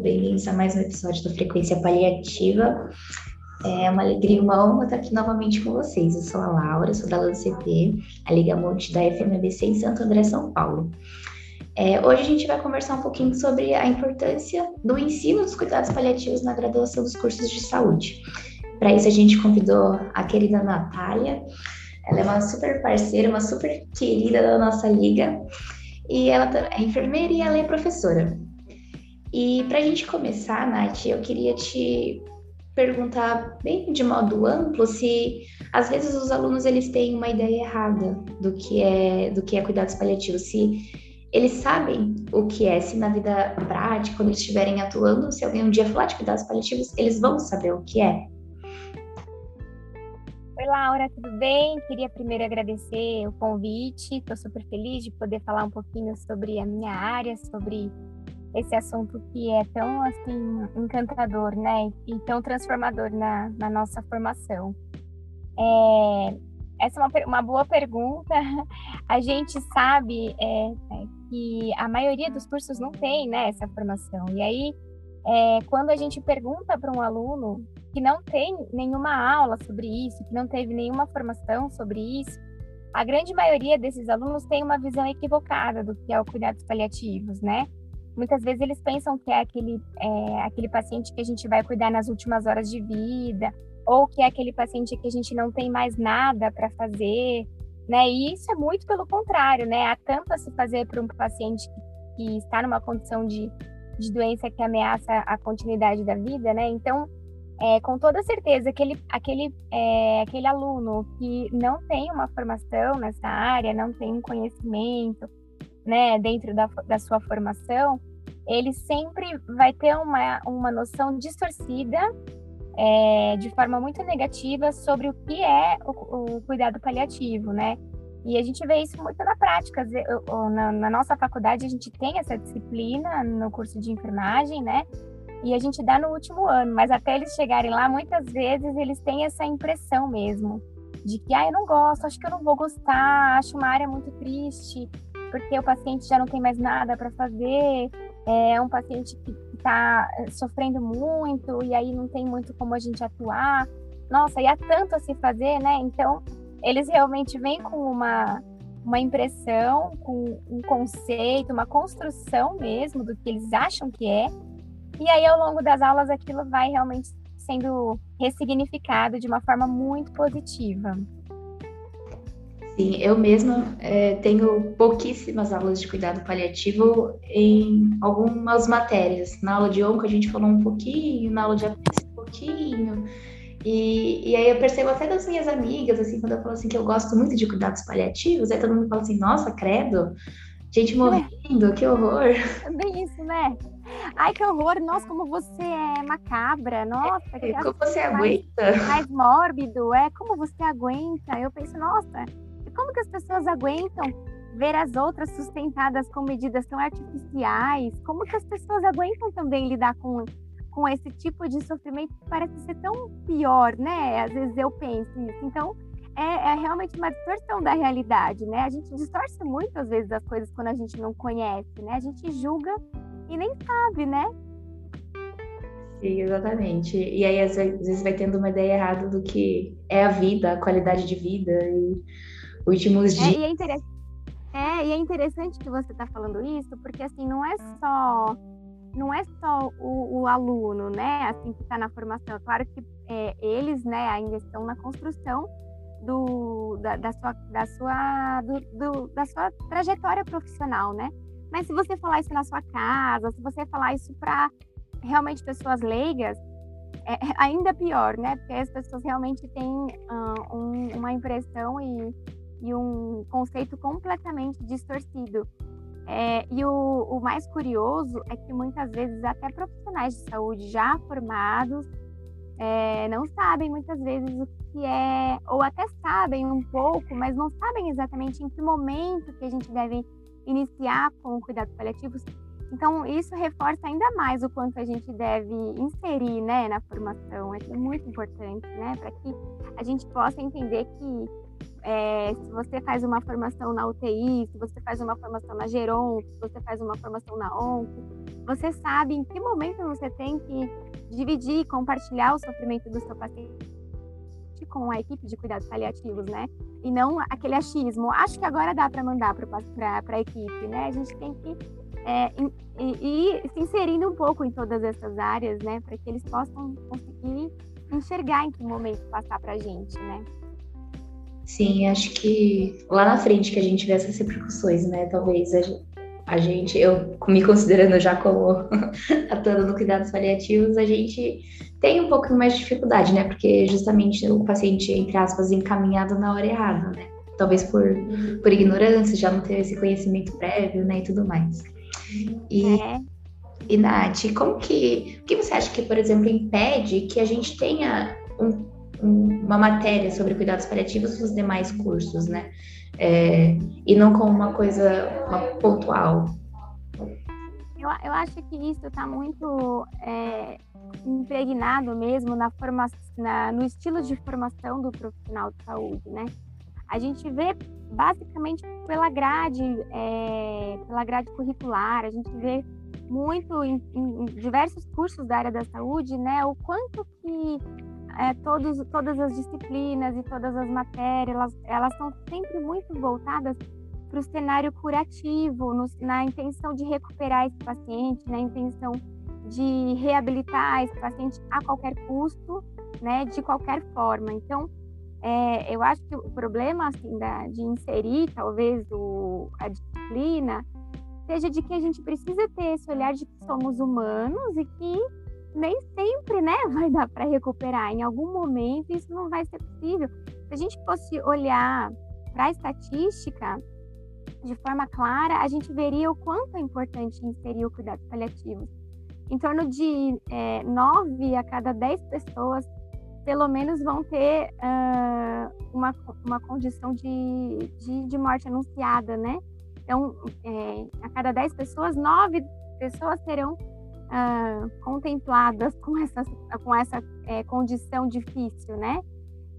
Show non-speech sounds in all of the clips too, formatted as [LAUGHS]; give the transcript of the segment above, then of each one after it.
bem-vindos a mais um episódio do Frequência Paliativa. É uma alegria e uma honra estar aqui novamente com vocês. Eu sou a Laura, sou da LANCP, a Liga Multi da FMBC em Santo André, São Paulo. É, hoje a gente vai conversar um pouquinho sobre a importância do ensino dos cuidados paliativos na graduação dos cursos de saúde. Para isso, a gente convidou a querida Natália. Ela é uma super parceira, uma super querida da nossa liga. E ela é enfermeira e ela é professora. E para a gente começar, Nath, eu queria te perguntar bem de modo amplo se às vezes os alunos eles têm uma ideia errada do que é do que é cuidados paliativos, se eles sabem o que é, se na vida prática, quando eles estiverem atuando, se alguém um dia falar de cuidados paliativos, eles vão saber o que é. Oi, Laura, tudo bem? Queria primeiro agradecer o convite. Estou super feliz de poder falar um pouquinho sobre a minha área, sobre esse assunto que é tão assim encantador, né, e tão transformador na, na nossa formação. É, essa é uma, uma boa pergunta. [LAUGHS] A gente sabe é, é, que a maioria dos cursos não tem né, essa formação. E aí, é, quando a gente pergunta para um aluno que não tem nenhuma aula sobre isso, que não teve nenhuma formação sobre isso, a grande maioria desses alunos tem uma visão equivocada do que é o cuidados paliativos, né? Muitas vezes eles pensam que é aquele, é, aquele paciente que a gente vai cuidar nas últimas horas de vida, ou que é aquele paciente que a gente não tem mais nada para fazer, né? E isso é muito pelo contrário, né? Há tanto a se fazer para um paciente que, está numa condição de, de doença que ameaça a continuidade da vida, né? Então, é, com toda certeza, aquele, aquele, é, aquele aluno que não tem uma formação nessa área, não tem um conhecimento, né, dentro da, da sua formação, ele sempre vai ter uma, uma noção distorcida, é, de forma muito negativa, sobre o que é o, o, cuidado paliativo, né? E a gente vê isso muito na prática. Na, na nossa faculdade, a gente tem essa disciplina no curso de enfermagem, né? E a gente dá no último ano, mas até eles chegarem lá, muitas vezes eles têm essa impressão mesmo de que, ah, eu não gosto, acho que eu não vou gostar, acho uma área muito triste, porque o paciente já não tem mais nada para fazer, é um paciente que está eh, sofrendo muito e aí não tem muito como a gente atuar. Nossa, e há tanto a se fazer, né? Então, eles realmente vêm com uma, uma impressão, com um conceito, uma construção mesmo do que eles acham que é. E aí, ao longo das aulas, aquilo vai realmente sendo ressignificado de uma forma muito positiva. Sim, eu mesma é, tenho pouquíssimas aulas de cuidado paliativo em algumas matérias. Na aula de onco a gente falou um pouquinho, na aula de APS um pouquinho. E, e aí eu percebo até das minhas amigas, assim, quando eu falo assim que eu gosto muito de cuidados paliativos, aí todo mundo fala assim, nossa, credo, gente morrendo, que horror. [LAUGHS] É bem isso, né? Ai, que horror, nossa, como você é macabra, nossa. É, como você aguenta? Mais, mais mórbido, é, como você aguenta? Eu penso, nossa, como que as pessoas aguentam ver as outras sustentadas com medidas tão artificiais? Como que as pessoas aguentam também lidar com, com esse tipo de sofrimento que parece ser tão pior, né? Às vezes eu penso isso. Então, é, é, realmente uma distorção da realidade, né? A gente distorce muito, às vezes, as coisas quando a gente não conhece, né? A gente julga e nem sabe, né? Sim, exatamente. E aí, às vezes, vai tendo uma ideia errada do que é a vida, a qualidade de vida e últimos dias. É, e é, interessante, é, e é interessante que você está falando isso, porque assim, não é só não é só o, o aluno, né, assim que está na formação. É claro que é, eles, né, ainda estão na construção do, da, da sua, da sua, do, do, da sua trajetória profissional, né? Mas se você falar isso na sua casa, se você falar isso para realmente pessoas leigas, é ainda pior, né? Porque as pessoas realmente têm uh, um, uma impressão e e um conceito completamente distorcido. É, e o, o, mais curioso é que muitas vezes até profissionais de saúde já formados é, não sabem muitas vezes o que é, ou até sabem um pouco, mas não sabem exatamente em que momento que a gente deve iniciar com o cuidado paliativos. Então, isso reforça ainda mais o quanto a gente deve inserir né, na formação. É muito importante, né, para que a gente possa entender que é, se você faz uma formação na UTI, se você faz uma formação na Geron, se você faz uma formação na ONCO, você sabe em que momento você tem que dividir, compartilhar o sofrimento do seu paciente com a equipe de cuidados paliativos, né? E não aquele achismo. Acho que agora dá para mandar para a equipe, né? A gente tem que é, ir se inserindo um pouco em todas essas áreas, né? Para que eles possam conseguir enxergar em que momento passar para a gente, né? Sim, acho que lá na frente que a gente vê essas repercussões, né? Talvez a gente, a gente eu me considerando já como [LAUGHS] atuando no cuidados paliativos, a gente tem um pouco mais de dificuldade, né? Porque justamente o paciente, entre aspas, encaminhado na hora errada, né? Talvez por, por ignorância, já não ter esse conhecimento prévio, né? E tudo mais. E, é. e Nath, como que, o que você acha que, por exemplo, impede que a gente tenha um, uma matéria sobre cuidados paliativos nos demais cursos, né? É, e não como uma coisa uma pontual. Eu, eu acho que isso está muito é, impregnado mesmo na formação, na, no estilo de formação do profissional de saúde, né? A gente vê basicamente pela grade, é, pela grade curricular, a gente vê muito em, em, diversos cursos da área da saúde, né? O quanto que é, todos, todas as disciplinas e todas as matérias, elas, são sempre muito voltadas para o cenário curativo, no, na intenção de recuperar esse paciente, na intenção de reabilitar esse paciente a qualquer custo, né, de qualquer forma. Então, é, eu acho que o problema assim, da, de inserir talvez o, a disciplina seja de que a gente precisa ter esse olhar de que somos humanos e que nem sempre né, [LAUGHS] vai dar para recuperar. Em algum momento isso não vai ser possível. Se a gente fosse olhar para a estatística de forma clara, a gente veria o quanto é importante inserir o cuidado paliativo. Em torno de é, 9 a cada 10 pessoas, pelo menos, vão ter uh, uma, uma condição de, de, de, morte anunciada, né? Então, é, a cada 10 pessoas, 9 pessoas serão uh, contempladas com essa, com essa é, condição difícil, né?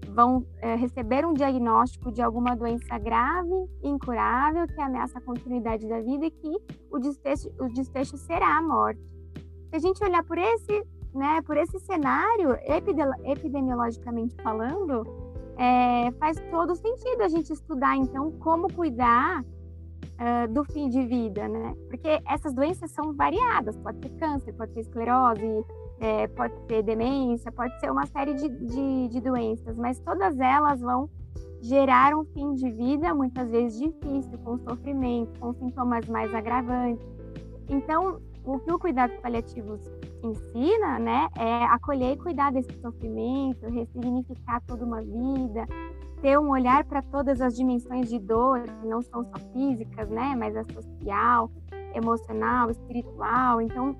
Vão é, receber um diagnóstico de alguma doença grave, incurável, que ameaça a continuidade da vida e que o desfecho, o desfecho será a morte. Se a gente olhar por esse, né, por esse cenário, epidemiologicamente falando, é, faz todo sentido a gente estudar, então, como cuidar do fim de vida, né? Porque essas doenças são variadas, pode ser câncer, pode ser esclerose, é, pode ser demência, pode ser uma série de, de, de doenças, mas todas elas vão gerar um fim de vida muitas vezes difícil, com sofrimento, com sintomas mais agravantes. Então, o que o cuidado paliativos ensina, né, é acolher e cuidar desse sofrimento, ressignificar toda uma vida, ter um olhar para todas as dimensões de dor, que não são só físicas, né, mas a social, emocional, espiritual. Então,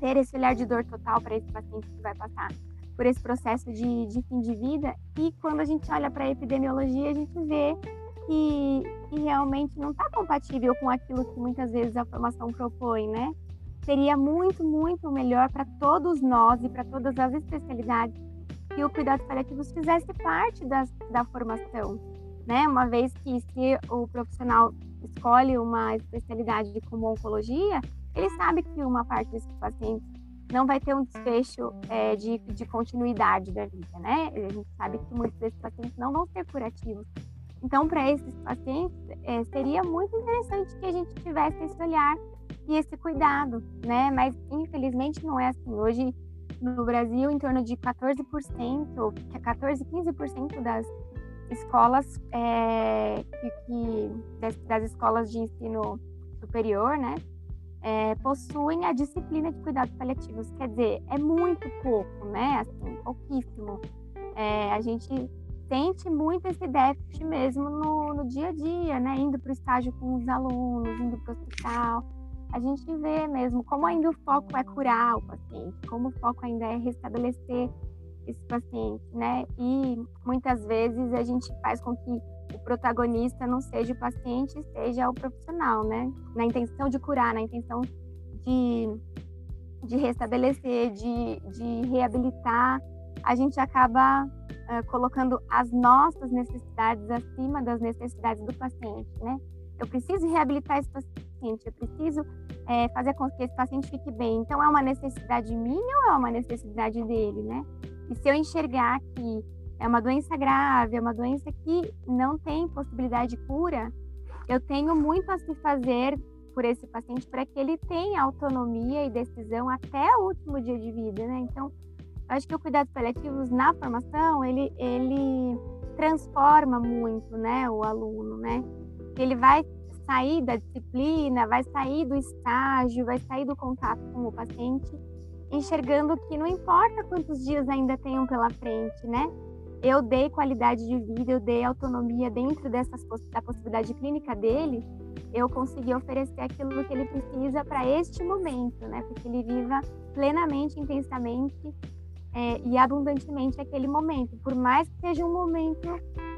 ter esse olhar de dor total para esse paciente que vai passar por esse processo de, de fim de vida. E quando a gente olha para a epidemiologia, a gente vê que, que realmente não está compatível com aquilo que muitas vezes a formação propõe, né? Seria muito, muito melhor para todos nós e para todas as especialidades que o cuidado paliativo fizesse parte da formação, né? Uma vez que se o profissional escolhe uma especialidade como oncologia, ele sabe que uma parte desses pacientes não vai ter um desfecho é, de, de continuidade da vida, né? A gente sabe que muitos desses pacientes não vão ser curativos. Então, para esses pacientes, é, seria muito interessante que a gente tivesse esse olhar e esse cuidado, né? Mas, infelizmente, não é assim. Hoje, no Brasil, em torno de 14%, 14, 15% das escolas é, que, que das, das, escolas de ensino superior, né, é, possuem a disciplina de cuidados paliativos. Quer dizer, é muito pouco, né, assim, pouquíssimo. É, a gente sente muito esse déficit mesmo no, no dia a dia, né, indo para o estágio com os alunos, indo para o hospital a gente vê mesmo como ainda o foco é curar o paciente, como o foco ainda é restabelecer esse paciente, né? E muitas vezes a gente faz com que o protagonista não seja o paciente, seja o profissional, né? Na intenção de curar, na intenção de, de restabelecer, de, de reabilitar, a gente acaba uh, colocando as nossas necessidades acima das necessidades do paciente, né? Eu preciso reabilitar esse paciente paciente, eu preciso é, fazer com que esse paciente fique bem. Então, é uma necessidade minha ou é uma necessidade dele, né? E se eu enxergar que é uma doença grave, é uma doença que não tem possibilidade de cura, eu tenho muito a se fazer por esse paciente para que ele tenha autonomia e decisão até o último dia de vida, né? Então, eu acho que o cuidados paliativos na formação, ele, ele transforma muito, né, o aluno, né? Ele vai sair da disciplina, vai sair do estágio, vai sair do contato com o paciente, enxergando que não importa quantos dias ainda tenham pela frente, né? Eu dei qualidade de vida, eu dei autonomia dentro dessas da possibilidade clínica dele, eu consegui oferecer aquilo que ele precisa para este momento, né? Para que ele viva plenamente, intensamente é, e abundantemente aquele momento, por mais que seja um momento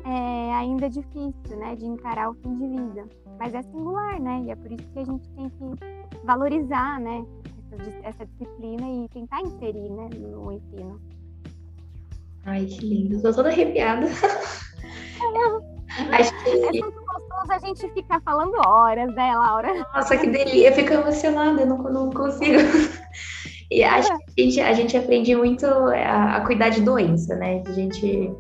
é, ainda difícil, né, de encarar o fim de vida. Mas é singular, né? E é por isso que a gente tem que valorizar, né, essa, essa disciplina e tentar inserir, né, no ensino. Ai, que lindo. Tô toda arrepiada. [LAUGHS] É. Acho que... É muito gostoso a gente ficar falando horas, né, Laura? Nossa, que delícia. Eu fico emocionada, eu não, não consigo. E acho que a gente, a gente aprende muito a, a, cuidar de doença, né? A gente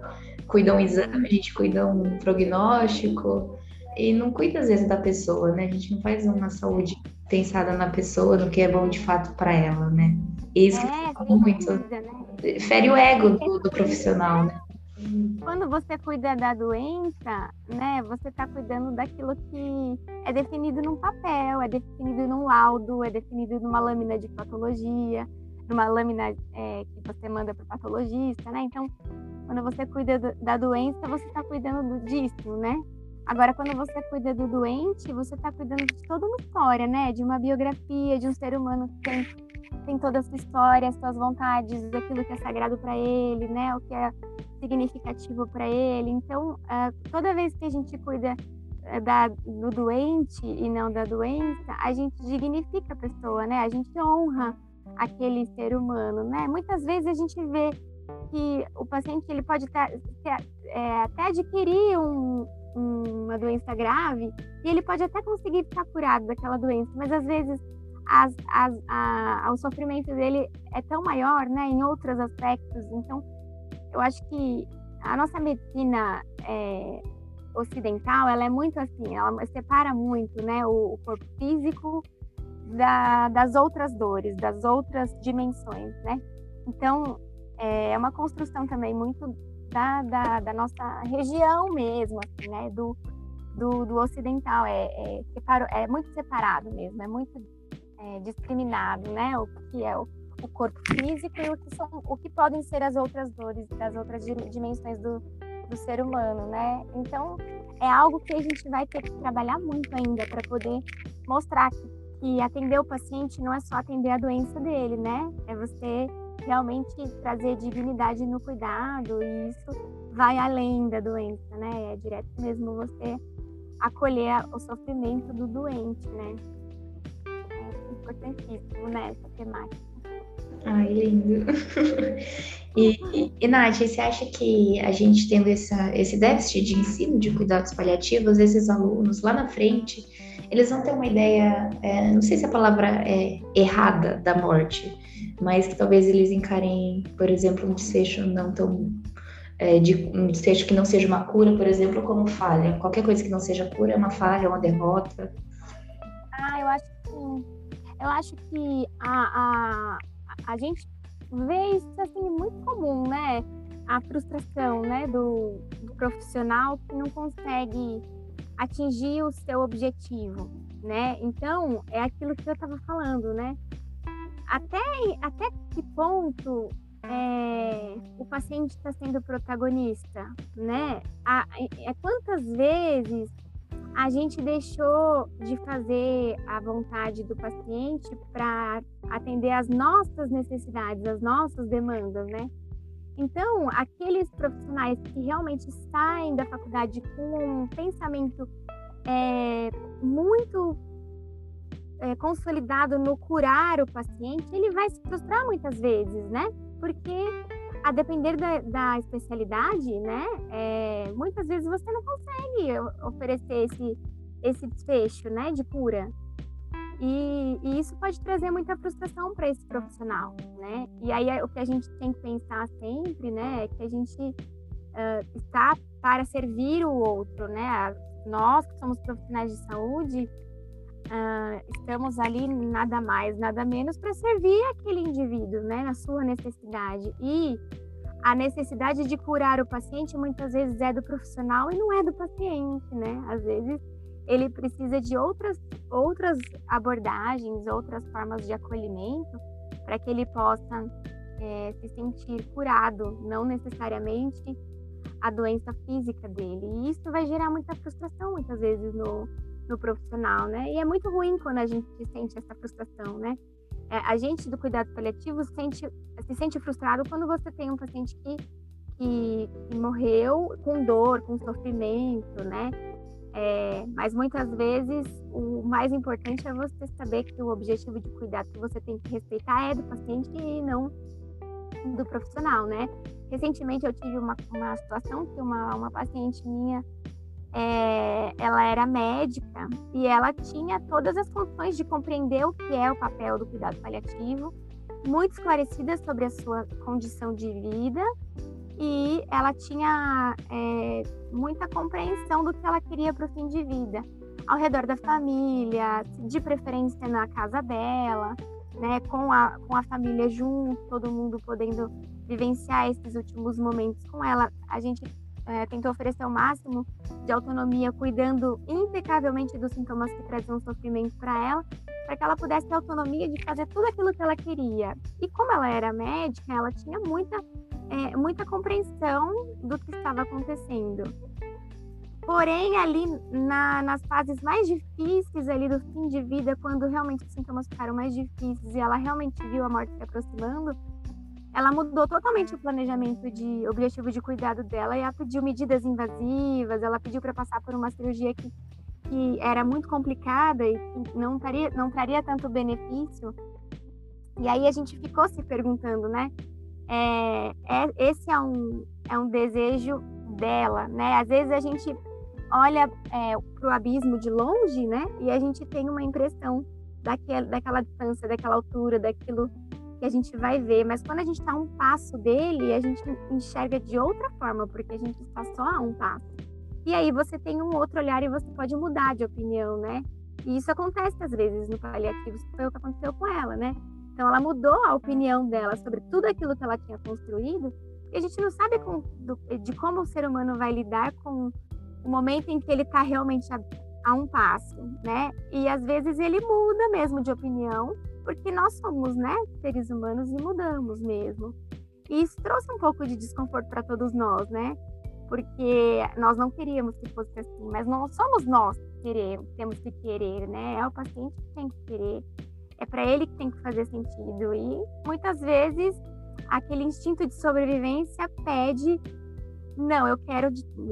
cuida um exame, a gente cuida um prognóstico e não cuida às vezes da pessoa, né? A gente não faz uma saúde pensada na pessoa, no que é bom de fato para ela, né? E isso é, que muito. Né? Fere o ego do, do profissional, né? Quando você cuida da doença, né, você está cuidando daquilo que é definido num papel, é definido num laudo, é definido numa lâmina de patologia, numa lâmina é, que você manda para o patologista, né? Então, quando você cuida do, da doença, você está cuidando disso, né? Agora, quando você cuida do doente, você está cuidando de toda uma história, né? De uma biografia, de um ser humano que tem, tem toda a sua história, as suas vontades, aquilo que é sagrado para ele, né? O que é significativo para ele. Então, uh, toda vez que a gente cuida uh, da, do doente e não da doença, a gente dignifica a pessoa, né? A gente honra aquele ser humano, né? Muitas vezes a gente vê que o paciente ele pode é, até adquirir um, uma doença grave e ele pode até conseguir ficar curado daquela doença, mas às vezes as, as, a, o sofrimento dele é tão maior, né? Em outros aspectos, então eu acho que a nossa medicina é, ocidental, ela é muito assim, ela separa muito, né, o, o corpo físico da, das outras dores, das outras dimensões, né? Então, é uma construção também muito da, da, da nossa região mesmo, assim, né, do, do, do ocidental, é, é, separo, é muito separado mesmo, é muito é, discriminado, né, o que é o o corpo físico e o que são o que podem ser as outras dores das outras dimensões do, do ser humano, né? Então é algo que a gente vai ter que trabalhar muito ainda para poder mostrar que, que atender o paciente não é só atender a doença dele, né? É você realmente trazer dignidade no cuidado e isso vai além da doença, né? É direto mesmo você acolher o sofrimento do doente, né? É importantíssimo, né? Essa temática. Ai, lindo. E, e, Nath, você acha que a gente tendo essa, esse déficit de ensino de cuidados paliativos, esses alunos lá na frente, eles vão ter uma ideia, é, não sei se a palavra é errada da morte, mas que talvez eles encarem, por exemplo, um desfecho não tão. É, de, um desfecho que não seja uma cura, por exemplo, como falha. Qualquer coisa que não seja cura é uma falha, é uma derrota. Ah, eu acho que eu acho que a, a a gente vê isso assim muito comum, né? A frustração, né, do, do profissional que não consegue atingir o seu objetivo, né? Então, é aquilo que eu estava falando, né? Até, até que ponto é, o paciente está sendo protagonista, né? A, é, quantas vezes a gente deixou de fazer a vontade do paciente para atender às nossas necessidades, às nossas demandas, né? Então, aqueles profissionais que realmente saem da faculdade com um pensamento é, muito é, consolidado no curar o paciente, ele vai se frustrar muitas vezes, né? Porque a depender da, da especialidade, né, é, muitas vezes você não consegue oferecer esse, esse desfecho, né, de cura. E, e, isso pode trazer muita frustração para esse profissional, né? E aí o que a gente tem que pensar sempre, né, é que a gente uh, está para servir o outro, né? Nós que somos profissionais de saúde, uh, estamos ali nada mais, nada menos para servir aquele indivíduo, né, na sua necessidade. E a necessidade de curar o paciente muitas vezes é do profissional e não é do paciente, né? Às vezes ele precisa de outras, outras abordagens, outras formas de acolhimento para que ele possa é, se sentir curado, não necessariamente a doença física dele. E isso vai gerar muita frustração muitas vezes no, no profissional, né? E é muito ruim quando a gente sente essa frustração, né? É, a gente do cuidado paliativo sente, se sente frustrado quando você tem um paciente que, que, que morreu com dor, com sofrimento, né? É, mas muitas vezes o mais importante é você saber que o objetivo de cuidado que você tem que respeitar é do paciente e não do profissional, né? Recentemente eu tive uma, uma situação que uma, uma paciente minha, é, ela era médica e ela tinha todas as condições de compreender o que é o papel do cuidado paliativo, muito esclarecida sobre a sua condição de vida e ela tinha é, muita compreensão do que ela queria para o fim de vida, ao redor da família, de preferência na casa dela, né, com a, com a família junto, todo mundo podendo vivenciar esses últimos momentos com ela. A gente é, tentou oferecer o máximo de autonomia, cuidando impecavelmente dos sintomas que traziam sofrimento para ela, para que ela pudesse ter autonomia de fazer tudo aquilo que ela queria. E como ela era médica, ela tinha muita é, muita compreensão do que estava acontecendo. Porém, ali na, nas fases mais difíceis ali do fim de vida, quando realmente os sintomas ficaram mais difíceis e ela realmente viu a morte se aproximando, ela mudou totalmente o planejamento de objetivo de cuidado dela e ela pediu medidas invasivas, ela pediu para passar por uma cirurgia que, que era muito complicada e que não traria, não traria tanto benefício. E aí a gente ficou se perguntando, né? é, é, esse é um, é um desejo dela, né? Às vezes a gente olha é, para o abismo de longe, né? E a gente tem uma impressão daquela, daquela distância, daquela altura, daquilo que a gente vai ver. Mas quando a gente está a um passo dele, a gente enxerga de outra forma, porque a gente está só a um passo. E aí você tem um outro olhar e você pode mudar de opinião, né? E isso acontece às vezes no paliativo, foi o que aconteceu com ela, né? Então, ela mudou a opinião dela sobre tudo aquilo que ela tinha construído, e a gente não sabe com, do, de como o ser humano vai lidar com o momento em que ele está realmente a, a, um passo, né? E às vezes ele muda mesmo de opinião, porque nós somos, né, seres humanos e mudamos mesmo. E isso trouxe um pouco de desconforto para todos nós, né? Porque nós não queríamos que fosse assim, mas não somos nós que queremos, temos que querer, né? É o paciente que tem que querer é para ele que tem que fazer sentido. E muitas vezes aquele instinto de sobrevivência pede: não, eu quero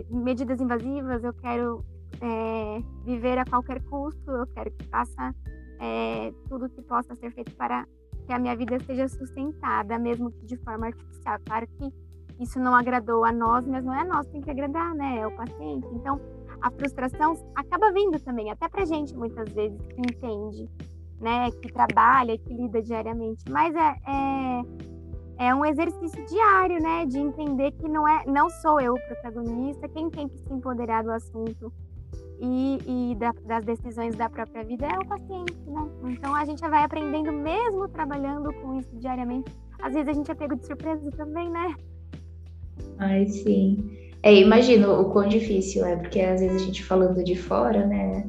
medidas invasivas, eu quero é, viver a qualquer custo, eu quero que faça é, tudo que possa ser feito para que a minha vida seja sustentada, mesmo que de forma artificial. Claro que isso não agradou a nós, mas não é a nós que tem que agradar, né? É o paciente. Então, a frustração acaba vindo também, até para gente, muitas vezes, que entende né, que trabalha, que lida diariamente, mas é, é, é, um exercício diário, né, de entender que não é, não sou eu o protagonista, quem tem que se empoderar do assunto e, e da, das decisões da própria vida é o paciente, né? Então a gente vai aprendendo mesmo trabalhando com isso diariamente. Às vezes a gente é pego de surpresa também, né? Ai, sim. É, imagino o quão difícil é, porque às vezes a gente falando de fora, né,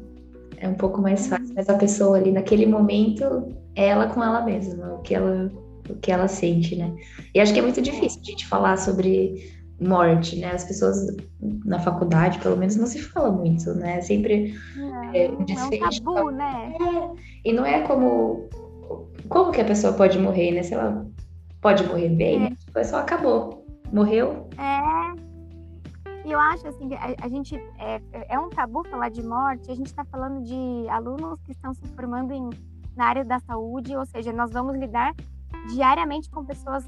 é um pouco mais fácil. Mas a pessoa ali naquele momento é ela com ela mesma, o que ela, o que ela sente, né? E acho que é muito difícil a gente falar sobre morte, né? As pessoas na faculdade, pelo menos, não se fala muito, né? Sempre é, é um desfecho. É um tabu, né? É, e não é como como que a pessoa pode morrer, né? Se ela pode morrer bem, é. Tipo, só acabou. Morreu. É, e eu acho assim, a, a gente é, é, um tabu falar de morte, a gente está falando de alunos que estão se formando em, na área da saúde, ou seja, nós vamos lidar diariamente com pessoas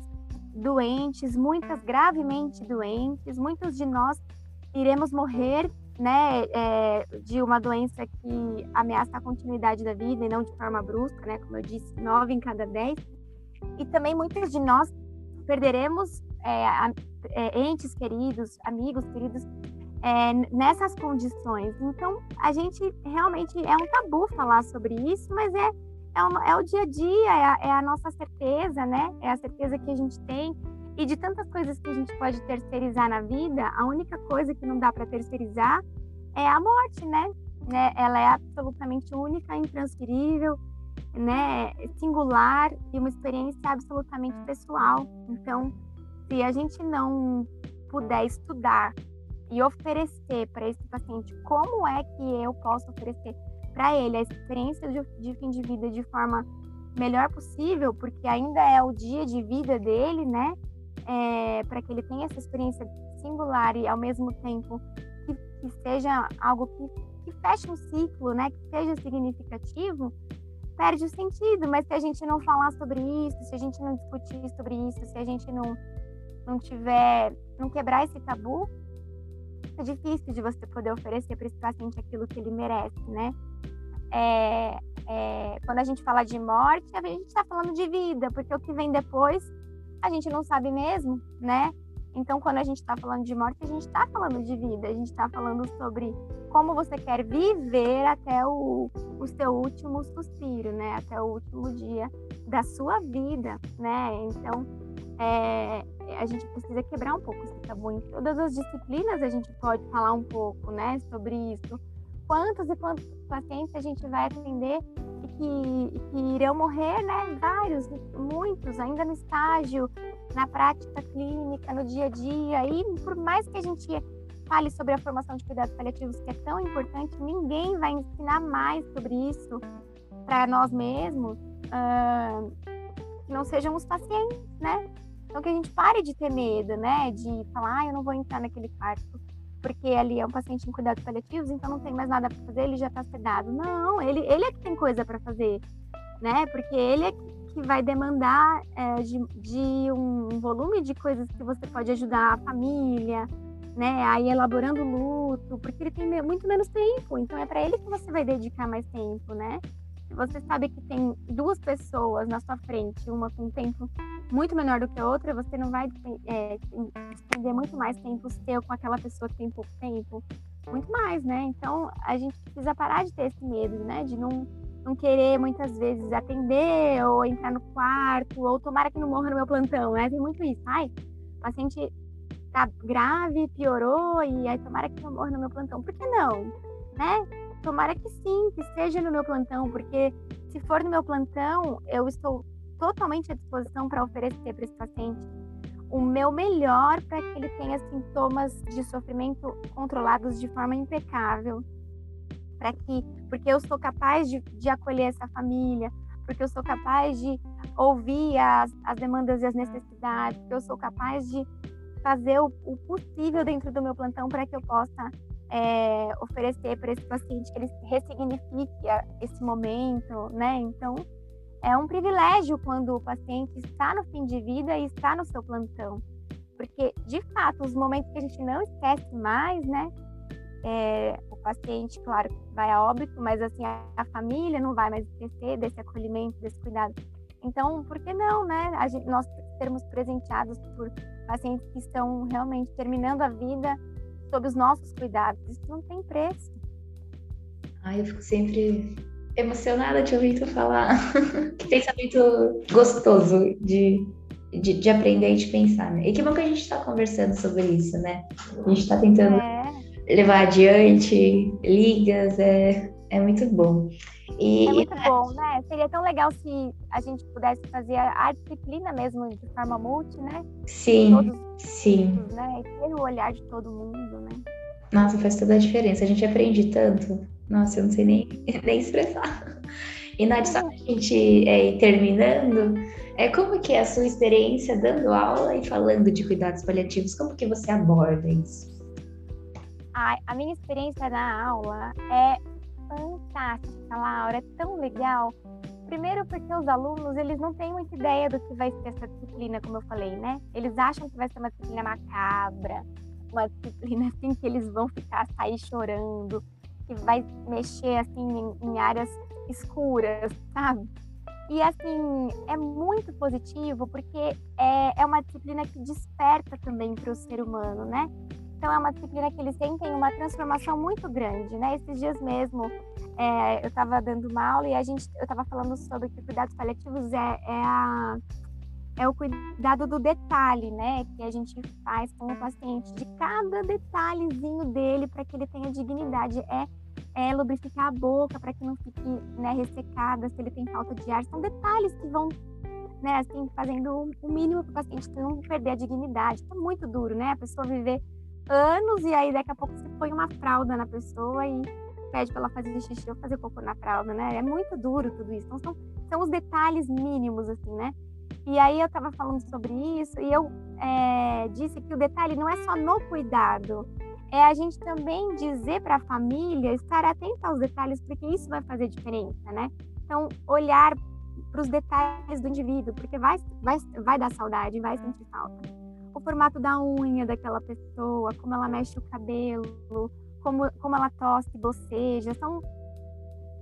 doentes, muitas gravemente doentes, muitos de nós iremos morrer né, é, de uma doença que ameaça a continuidade da vida e não de forma brusca, né, como eu disse, nove em cada dez. E também muitas de nós perderemos é, é, entes queridos, amigos queridos é, nessas condições. Então, a gente realmente é um tabu falar sobre isso, mas é, é, o, é o dia a dia, é a, é a, nossa certeza, né? É a certeza que a gente tem. E de tantas coisas que a gente pode terceirizar na vida, a única coisa que não dá para terceirizar é a morte, né? né? Ela é absolutamente única, intransferível, né? Singular e uma experiência absolutamente pessoal. Então, se a gente não puder estudar e oferecer para esse paciente como é que eu posso oferecer para ele a experiência de, de, fim de vida de forma melhor possível, porque ainda é o dia de vida dele, né? É, para que ele tenha essa experiência singular e ao mesmo tempo que, que seja algo que, que feche um ciclo, né? Que seja significativo, perde o sentido. Mas se a gente não falar sobre isso, se a gente não discutir sobre isso, se a gente não não tiver, não quebrar esse tabu, é difícil de você poder oferecer para esse paciente aquilo que ele merece, né? É, é, quando a gente fala de morte, a gente está falando de vida, porque o que vem depois a gente não sabe mesmo, né? Então, quando a gente está falando de morte, a gente está falando de vida, a gente está falando sobre como você quer viver até o, o seu último suspiro, né? Até o último dia da sua vida, né? Então, é, a gente precisa quebrar um pouco esse tabu. Em todas as disciplinas a gente pode falar um pouco, né, sobre isso. Quantos e quantos pacientes a gente vai atender e que, que irão morrer, né? Vários, muitos, ainda no estágio, na prática clínica, no dia a dia. E por mais que a gente fale sobre a formação de cuidados paliativos, que é tão importante, ninguém vai ensinar mais sobre isso para nós mesmos, uh, que não sejam os pacientes, né? Então, que a gente pare de ter medo, né? De falar, ah, eu não vou entrar naquele quarto porque ali é um paciente em cuidados paliativos, então não tem mais nada para fazer, ele já está sedado. Não, ele, ele é que tem coisa para fazer, né? Porque ele é que vai demandar é, de, de um volume de coisas que você pode ajudar a família, né? Aí elaborando luto, porque ele tem muito menos tempo, então é para ele que você vai dedicar mais tempo, né? Se você sabe que tem duas pessoas na sua frente, uma com tempo muito menor do que a outra, você não vai é, despender muito mais tempo seu com aquela pessoa que tem pouco tempo. Muito mais, né? Então, a gente precisa parar de ter esse medo, né? De não, não querer, muitas vezes, atender ou entrar no quarto, ou tomara que não morra no meu plantão, né? Tem muito isso. Ai, o paciente tá grave, piorou, e aí tomara que não morra no meu plantão. Por que não? Né? Tomara que sim, que seja no meu plantão, porque se for no meu plantão, eu estou totalmente à disposição para oferecer para esse paciente o meu melhor para que ele tenha sintomas de sofrimento controlados de forma impecável, para que, porque eu sou capaz de, de acolher essa família, porque eu sou capaz de ouvir as, as demandas e as necessidades, porque eu sou capaz de fazer o, o possível dentro do meu plantão para que eu possa é, oferecer para esse paciente que ele ressignifique esse momento, né? Então, é um privilégio quando o paciente está no fim de vida e está no seu plantão, porque de fato os momentos que a gente não esquece mais, né? É, o paciente, claro, vai a óbito, mas assim a, família não vai mais esquecer desse acolhimento, desse cuidado. Então, por que não, né? Gente, nós sermos presenteados por pacientes que estão realmente terminando a vida sob os nossos cuidados. Isso não tem preço. Ai, eu fico sempre emocionada de ouvir tu falar. [LAUGHS] que pensamento gostoso de, de, de, aprender e de pensar, né? E que bom que a gente está conversando sobre isso, né? A gente está tentando é. levar adiante ligas, é, é muito bom. E, é muito bom, né? Seria tão legal se a gente pudesse fazer a disciplina mesmo de forma multi, né? Sim, todos, sim. Né? E ter o olhar de todo mundo, né? Nossa, faz toda a diferença. A gente aprende tanto. Nossa, eu não sei nem, [LAUGHS] nem expressar. E Nath, só pra gente é, ir terminando, é, como que é a sua experiência dando aula e falando de cuidados paliativos? Como que você aborda isso? Ai, a minha experiência na aula é fantástica, Laura, é tão legal. Primeiro porque os alunos, eles não têm muita ideia do que vai ser essa disciplina, como eu falei, né? Eles acham que vai ser uma disciplina macabra, uma disciplina assim que eles vão ficar sair chorando, que vai mexer assim em, em áreas escuras, sabe? E assim, é muito positivo porque é, é uma disciplina que desperta também para o ser humano, né? Então é uma disciplina que eles sentem uma transformação muito grande, né? Esses dias mesmo é, eu estava dando uma aula e a gente, eu estava falando sobre que cuidados paliativos é, é, a, é o cuidado do detalhe, né? Que a gente faz com o paciente, de cada detalhezinho dele para que ele tenha dignidade. É é, lubrificar a boca para que não fique né, ressecada, se ele tem falta de ar. São detalhes que vão, né, assim, fazendo o mínimo para o paciente não perder a dignidade. É muito duro, né? A pessoa viver anos e aí daqui a pouco você põe uma fralda na pessoa e pede para ela fazer xixi ou fazer cocô na fralda, né? É muito duro tudo isso. Então são, são os detalhes mínimos, assim, né? E aí eu estava falando sobre isso e eu é, disse que o detalhe não é só no cuidado, é a gente também dizer para a família estar atenta aos detalhes, porque isso vai fazer diferença, né? Então, olhar para os detalhes do indivíduo, porque vai, vai, vai dar saudade, vai sentir falta. O formato da unha daquela pessoa, como ela mexe o cabelo, como, como ela tosse, boceja, são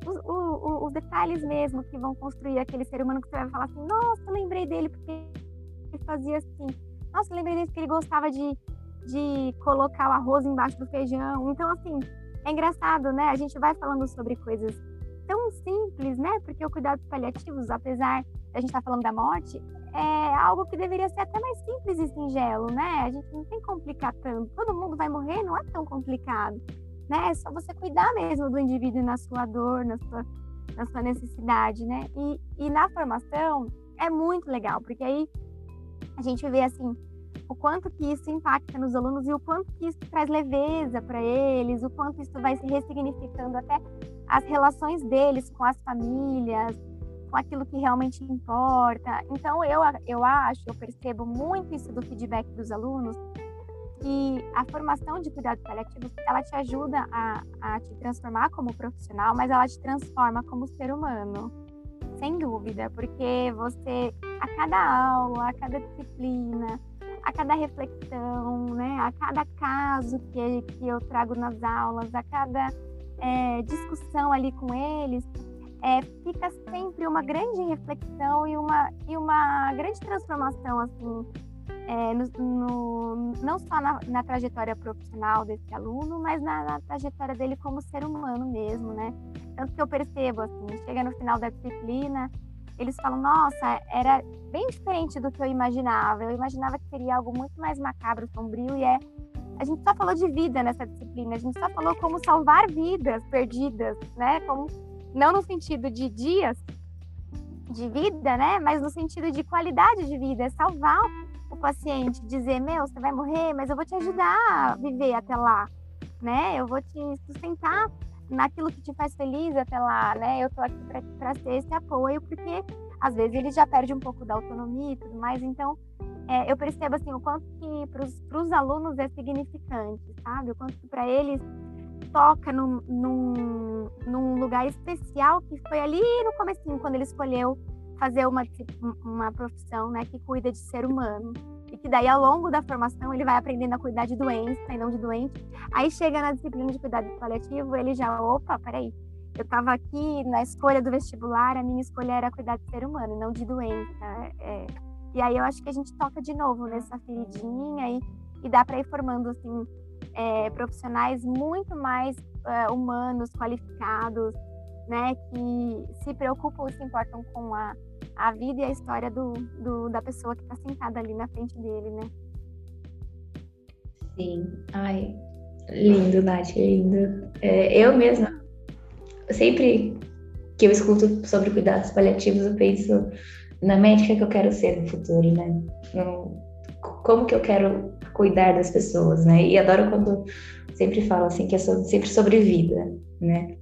os, os, os detalhes mesmo que vão construir aquele ser humano que você vai falar assim: nossa, lembrei dele porque ele fazia assim. Nossa, lembrei dele porque ele gostava de de colocar o arroz embaixo do feijão. Então, assim, é engraçado, né? A gente vai falando sobre coisas tão simples, né? Porque o cuidados paliativos, apesar da gente estar tá falando da morte, é algo que deveria ser até mais simples e singelo, né? A gente não tem que complicar tanto. Todo mundo vai morrer, não é tão complicado, né? É só você cuidar mesmo do indivíduo na sua dor, na sua, na sua necessidade, né? E, e na formação é muito legal, porque aí a gente vê assim o quanto que isso impacta nos alunos e o quanto que isso traz leveza para eles, o quanto isso vai se ressignificando até as relações deles com as famílias, com aquilo que realmente importa. Então eu eu acho, eu percebo muito isso do feedback dos alunos que a formação de cuidados paliativos ela te ajuda a, a te transformar como profissional, mas ela te transforma como ser humano, sem dúvida, porque você a cada aula, a cada disciplina, a cada reflexão, né, a cada caso que, que eu trago nas aulas, a cada é, discussão ali com eles, é, fica sempre uma grande reflexão e uma, e uma grande transformação, assim, é, no, no, não só na, na, trajetória profissional desse aluno, mas na, na, trajetória dele como ser humano mesmo, né? Tanto que eu percebo, assim, chega no final da disciplina, eles falam, nossa, era bem diferente do que eu imaginava. Eu imaginava que seria algo muito mais macabro, sombrio, e é. A gente só falou de vida nessa disciplina, a gente só falou como salvar vidas perdidas, né? Como, não no sentido de dias de vida, né? Mas no sentido de qualidade de vida, é salvar o paciente, dizer, meu, você vai morrer, mas eu vou te ajudar a viver até lá, né? Eu vou te sustentar naquilo que te faz feliz até lá, né? Eu tô aqui para ser esse apoio, porque às vezes ele já perde um pouco da autonomia e tudo mais, então é, eu percebo assim o quanto que para os alunos é significante, sabe? O quanto que para eles toca num, num, num, lugar especial que foi ali no comecinho, quando ele escolheu fazer uma, uma profissão né, que cuida de ser humano que daí ao longo da formação ele vai aprendendo a cuidar de doença e não de doente. Aí chega na disciplina de cuidado paliativo, ele já, opa, peraí, eu estava aqui na escolha do vestibular, a minha escolha era cuidar de ser humano, não de doença. É, e aí eu acho que a gente toca de novo nessa feridinha e, e dá para ir formando assim é, profissionais muito mais é, humanos, qualificados, né, que se preocupam e se importam com a a vida e a história do, do da pessoa que está sentada ali na frente dele, né? Sim, ai, lindo, Nath, lindo. É, eu mesma, sempre que eu escuto sobre cuidados paliativos, eu penso na médica que eu quero ser no futuro, né? como que eu quero cuidar das pessoas, né? E adoro quando sempre falo assim que é sempre sobre vida, né?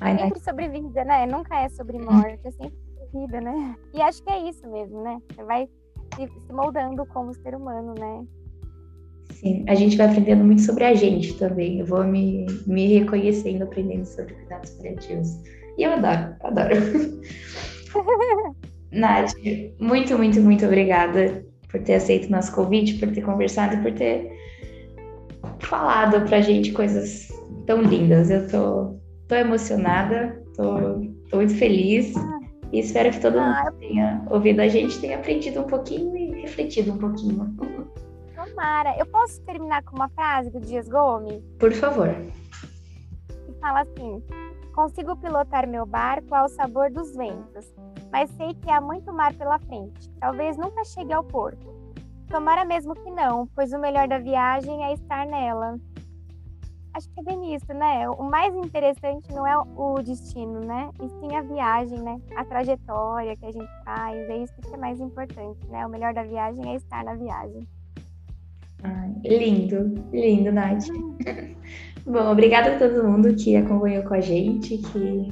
Ai, sempre sobre vida, né? Nunca é sobre morte, é sempre vida, né? E acho que é isso mesmo, né? Você vai se, moldando como ser humano, né? Sim, a gente vai aprendendo muito sobre a gente também. Eu vou me, me reconhecendo, aprendendo sobre cuidados paliativos. E eu adoro, adoro. [LAUGHS] Nath, muito, muito, muito obrigada por ter aceito nosso convite, por ter conversado, por ter falado pra gente coisas tão lindas. Eu tô, tô emocionada, tô, tô muito feliz. E espero que todo mundo ah, tenha ouvido a gente, tenha aprendido um pouquinho e refletido um pouquinho. Tomara. Eu posso terminar com uma frase do Dias Gomes? Por favor. Que fala assim: Consigo pilotar meu barco ao sabor dos ventos, mas sei que há muito mar pela frente. Talvez nunca chegue ao porto. Tomara mesmo que não, pois o melhor da viagem é estar nela acho que é bem isso, né? O mais interessante não é o destino, né? E sim a viagem, né? A trajetória que a gente faz, é isso que é mais importante, né? O melhor da viagem é estar na viagem. Ai, lindo, lindo, Nath. [LAUGHS] Bom, obrigada a todo mundo que acompanhou com a gente, que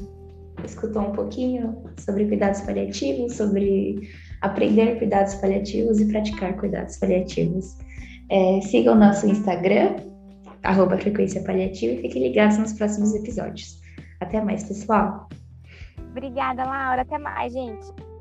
escutou um pouquinho sobre cuidados paliativos, sobre aprender cuidados paliativos e praticar cuidados paliativos. É, siga o nosso Instagram, arroba frequência paliativa e fiquem ligados nos próximos episódios. Até mais, pessoal. Obrigada, Laura. Até mais, gente.